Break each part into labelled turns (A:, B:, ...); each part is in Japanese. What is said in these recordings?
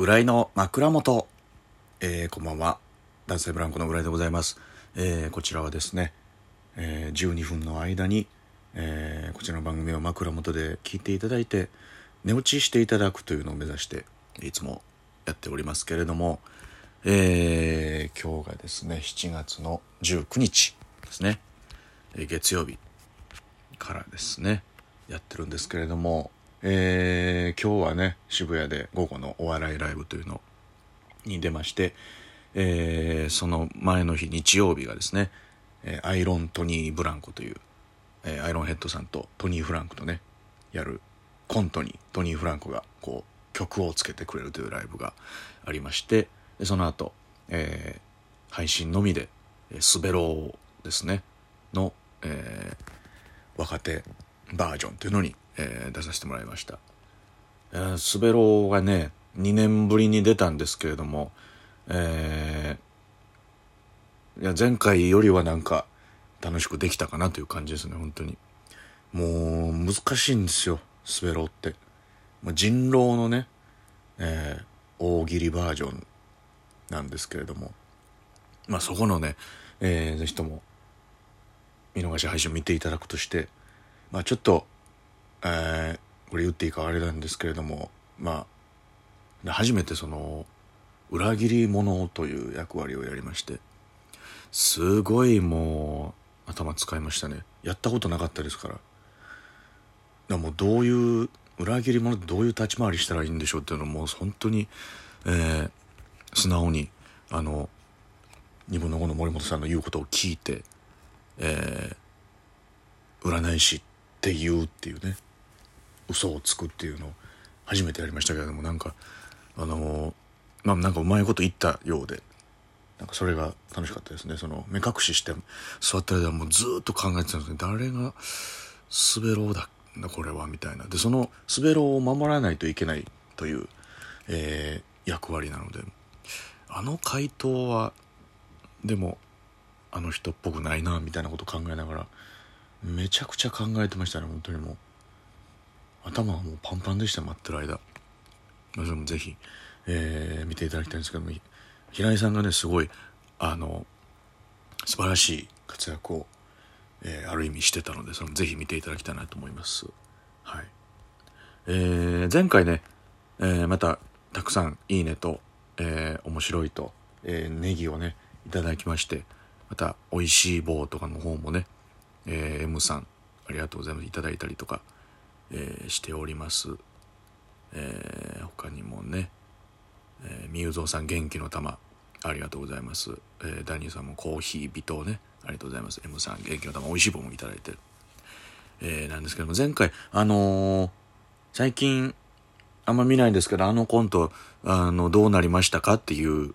A: 浦井の枕元、えー、こんばんは。男性ブランコの浦井でございます、えー、こちらはですね、えー、12分の間に、えー、こちらの番組を枕元で聞いていただいて寝落ちしていただくというのを目指していつもやっておりますけれども、えー、今日がですね7月の19日ですね、え、月曜日からですねやってるんですけれどもえー、今日はね渋谷で午後のお笑いライブというのに出まして、えー、その前の日日曜日がですね、え、アイロン・トニー・ブランコという、え、アイロンヘッドさんとトニー・フランクとねやるコントにトニー・フランクがこう曲をつけてくれるというライブがありましてその後、えー、配信のみで「スベロー」ですねの、えー、若手バージョンというのにえー、出させてもらいました。えー、スベローがね、2年ぶりに出たんですけれども、えー、いや前回よりはなんか楽しくできたかなという感じですね、本当に。もう難しいんですよ、スベローって。もう人狼のね、えー、大喜利バージョンなんですけれども、まあそこのね、えー、ぜひとも見逃し配信を見ていただくとして、まあちょっとえー、これ言っていいかあれなんですけれどもまあ初めてその裏切り者という役割をやりましてすごいもう頭使いましたね。やったことなかったですから。だもうどういう裏切り者どういう立ち回りしたらいいんでしょうっていうのも本当に、えー、素直にあの二分の5の森本さんの言うことを聞いて、えー、占い師って言うっていうね嘘をつくっていうのを初めてやりましたけれどもなんかあのまあなんかうまいこと言ったようでなんかそれが楽しかったですね。その目隠しして座った間もずっと考えてたんですね誰が滑ろうだこれはみたいな。でその滑ろうを守らないといけないという、えー、役割なのであの回答はでもあの人っぽくないなみたいなこと考えながらめちゃくちゃ考えてましたね本当にもう。頭はもうパンパンでした待ってる間。それもぜひ、えー、見ていただきたいんですけども平井さんがねすごいあの素晴らしい活躍を、えー、ある意味してたのでそのぜひ見ていただきたいなと思います。はい。えー、前回ね、えー、またたくさんいいねと、え、面白いと、えー、ネギをねいただきましてまた美味しい棒とかの方もね、え、M さんありがとうございます。いただいたりとかえー、しております、えー、他にもね、えー、みゆぞうさん元気の玉ありがとうございます、えー、ダニーさんもコーヒー微糖ねありがとうございます。M さん元気の玉美味しい棒もいただいてる、えー、なんですけども前回あのー、最近あんま見ないんですけどあのコントあのどうなりましたかっていう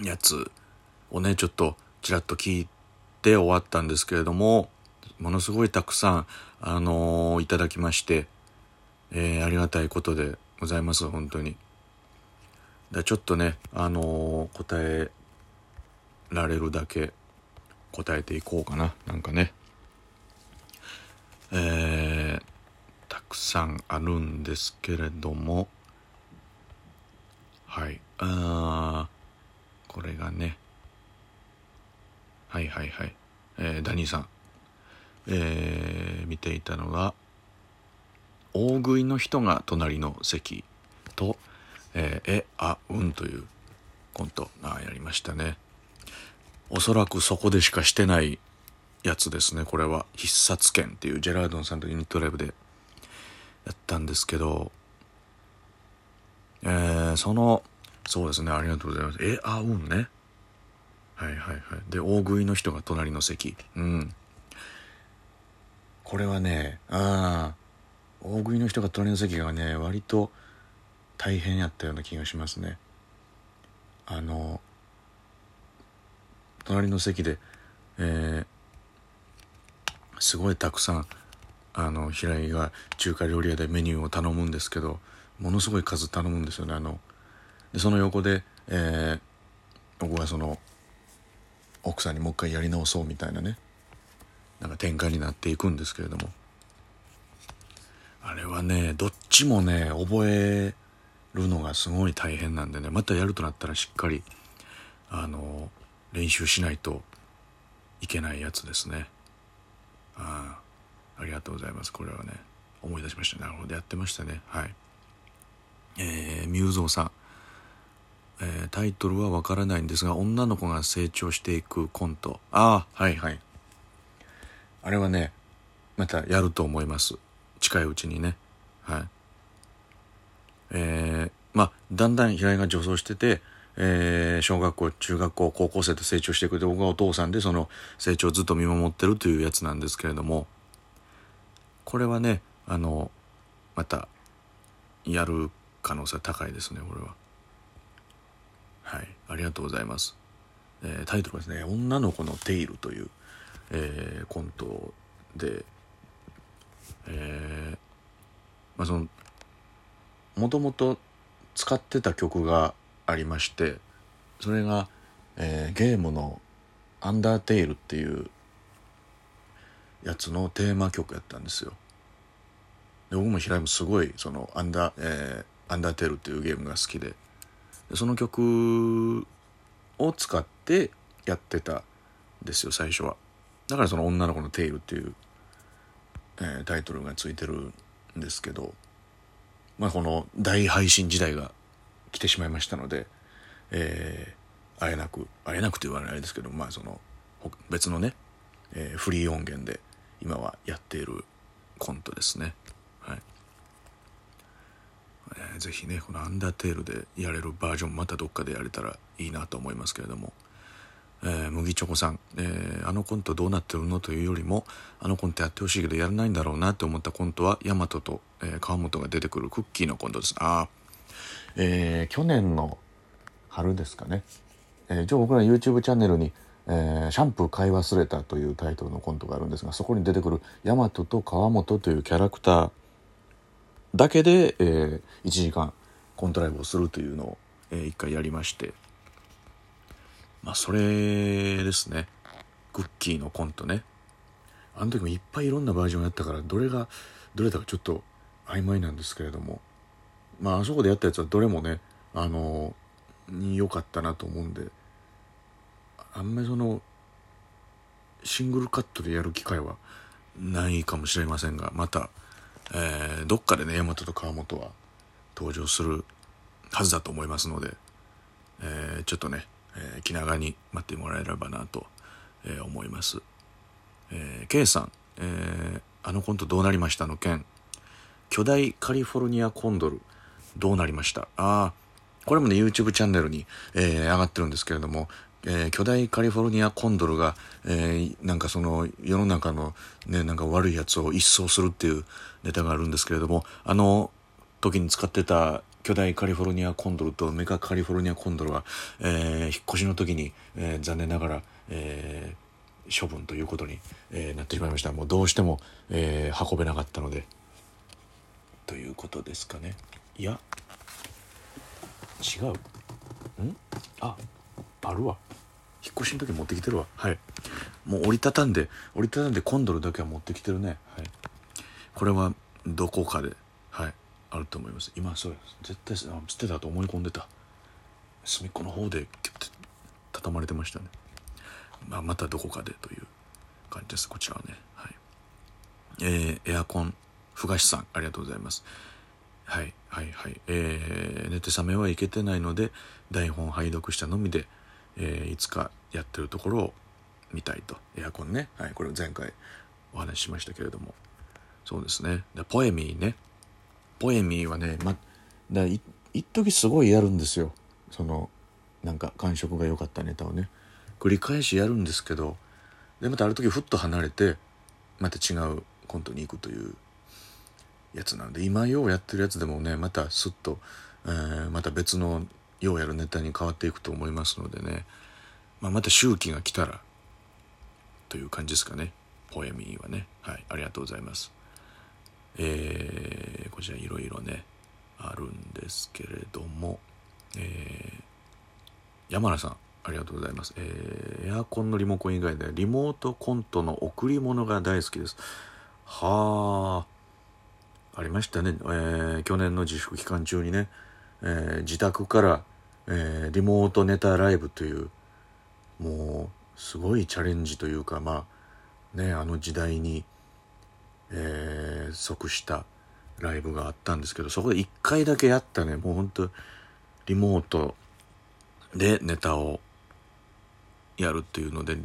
A: やつをねちょっとちらっと聞いて終わったんですけれどもものすごいたくさん、あのー、いただきまして、えー、ありがたいことでございます、本当に。だちょっとね、あのー、答えられるだけ答えていこうかな。なんかね。えー、たくさんあるんですけれども、はい。あこれがね。はいはいはい。えー、ダニーさん。えー、見ていたのが大食いの人が隣の席と「えー、えあうん」というコントがやりましたね。おそらくそこでしかしてないやつですねこれは。必殺剣っていうジェラードンさんとユニットライブでやったんですけどえー、そのそうですねありがとうございます。えあうんね。はいはいはい。で大食いの人が隣の席。うん。これはねああ大食いの人が隣の席がね割と大変やったような気がしますね。あの隣の席でえー、すごいたくさんあの平井が中華料理屋でメニューを頼むんですけどものすごい数頼むんですよねあの。でその横で、えー、僕はその奥さんにもう一回やり直そうみたいなね。なんか展開になっていくんですけれども。あれはねどっちもね覚えるのがすごい大変なんでねまたやるとなったらしっかりあの練習しないといけないやつですね。ああありがとうございます。これはね思い出しました。なるほどやってましたね。はい。えー、ミュウゾウさん、え、タイトルはわからないんですが女の子が成長していくコント。ああはいはい。あれはねまたやると思います。近いうちにね。はい。えー、まあだんだん平井が女装しててえー、小学校中学校高校生と成長していく。で僕はお父さんでその成長をずっと見守ってるというやつなんですけれども。これはねあのまたやる可能性高いですねこれは。はい。ありがとうございます、えー、タイトルはですね「女の子のテイル」という、えー、コントでえー、まあそのもともと使ってた曲がありましてそれが、えー、ゲームの「アンダーテイル」っていうやつのテーマ曲やったんですよ。で僕も平井もすごいそのアンダー、えー、アンダーテールっていうゲームが好きで。でその曲を使ってやってたんですよ最初は。だからその「女の子のテイル」っていう、えー、タイトルがついてるんですけどまあこの大配信時代が来てしまいましたので、えー、会えなく会えなくと言われないですけどまあその別のね、えー、フリー音源で今はやっているコントですね。はい、えー、ぜひねこの「アンダーテール」でやれるバージョンまたどっかでやれたらいいなと思いますけれども、えー、麦チョコさん、えー、あのコントどうなってるのというよりもあのコントやってほしいけどやらないんだろうなって思ったコントはヤマトと、えー、川本が出てくるクッキーのコントです。ああえー、去年の春ですかね、えー、一応僕ら YouTube チャンネルに、えー、シャンプー買い忘れたというタイトルのコントがあるんですがそこに出てくる大和と川本というキャラクターだけで、えー、1時間コントライブをするというのを、えー、一回やりまして。まあそれですね。クッキーのコントね。あの時もいっぱいいろんなバージョンやったからどれがどれだかちょっと曖昧なんですけれども。まああそこでやったやつはどれもねあの良かったなと思うんで。あんまりそのシングルカットでやる機会はないかもしれませんがまた、えー、どっかでね大和と川本は登場するはずだと思いますので、えー、ちょっとね、えー、気長に待ってもらえればなと、えー、思います。えー、K さん、えー、あのコントどうなりましたの件巨大カリフォルニアコンドルどうなりました？ああ、これもね、YouTube チャンネルに、えー、上がってるんですけれども、えー、巨大カリフォルニアコンドルが、えー、なんかその世の中のね、なんか悪いやつを一掃するっていうネタがあるんですけれども、あの時に使ってた巨大カリフォルニアコンドルとメカカリフォルニアコンドルは、えー、引っ越しの時に、えー、残念ながら、えー、処分ということに、えー、なってしまいました。もうどうしても、えー、運べなかったので、ということですかね。いや違う。ん？ああるわ。引っ越しの時持ってきてるわ。はい。もう折りたたんで折りたたんでコンドルだけは持ってきてるね。はい。これはどこかで。はい。あると思います。今そう絶対捨てたと思い込んでた。隅っこの方でキュッて畳まれてましたね。まあまたどこかでという感じです。こちらはね。はい。えー、エアコンふがしさんありがとうございます。はいはいはい。えー、寝て覚めはいけてないので台本拝読したのみで、えー、いつかやってるところを見たいと。エアコンね、はい、これ前回お話ししましたけれども。そうですね。でポエミーね。ポエミーはねまだい一時すごいやるんですよ。そのなんか感触が良かったネタをね。繰り返しやるんですけどでまたある時ふっと離れてまた違うコントに行くというやつなんで今ようやってるやつでもねまたスッと、えー、また別のようやるネタに変わっていくと思いますのでね、まあ、また周期が来たらという感じですかね。ポエミーはね。はいありがとうございます。えー、こちらいろいろねあるんですけれども、えー、山名さんありがとうございます、えー、エアコンのリモコン以外でリモートコントの贈り物が大好きです。はあありましたね、えー、去年の自粛期間中にね、えー、自宅から、えー、リモートネタライブというもうすごいチャレンジというかまあねあの時代に、えー、即したライブがあったんですけどそこで1回だけやったね。もうほんとリモートでネタをやるっていうので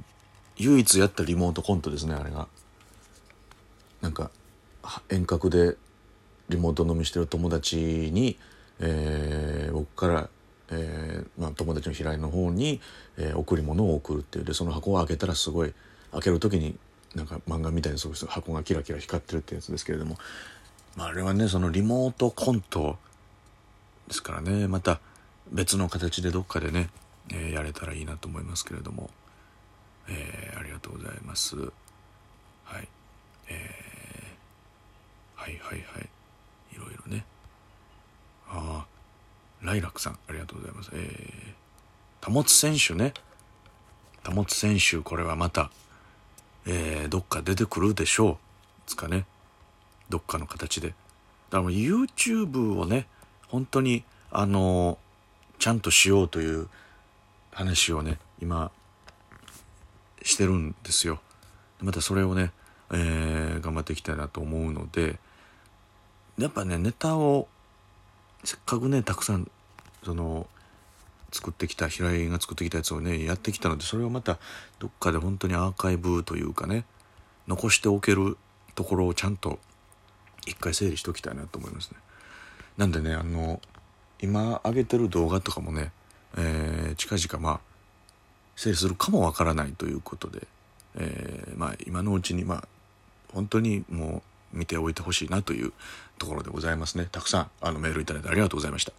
A: 唯一やったリモートコントですねあれが。なんか遠隔でリモート飲みしてる友達に、えー、僕から、えーまあ、友達の平井の方に、えー、贈り物を送るっていう。でその箱を開けたらすごい開ける時になんか漫画みたいにそう箱がキラキラ光ってるってやつですけれども、まあ、あれはねそのリモートコントですからね。また別の形でどっかでね、えー、やれたらいいなと思いますけれども、えー、ありがとうございます。はい。えー、はいはいはい。いろいろね。ああライラックさんありがとうございます。えー、貨物選手ね。貨物選手これはまた、えー、どっか出てくるでしょう。つかね。どっかの形で。だから YouTube をね本当にあのちゃんとしようという話をね今してるんですよ。またそれをね、えー、頑張っていきたいなと思うので。やっぱねネタをせっかくねたくさんその作ってきた平井が作ってきたやつをねやってきたのでそれをまたどっかで本当にアーカイブというかね残しておけるところをちゃんと一回整理しておきたいなと思いますね。なんでねあの今上げてる動画とかもね、えー、近々まあ整理するかもわからないということで、えー、まあ今のうちにまあ本当にもう見ておいてほしいなというところでございますねたくさんあのメールいただいてありがとうございました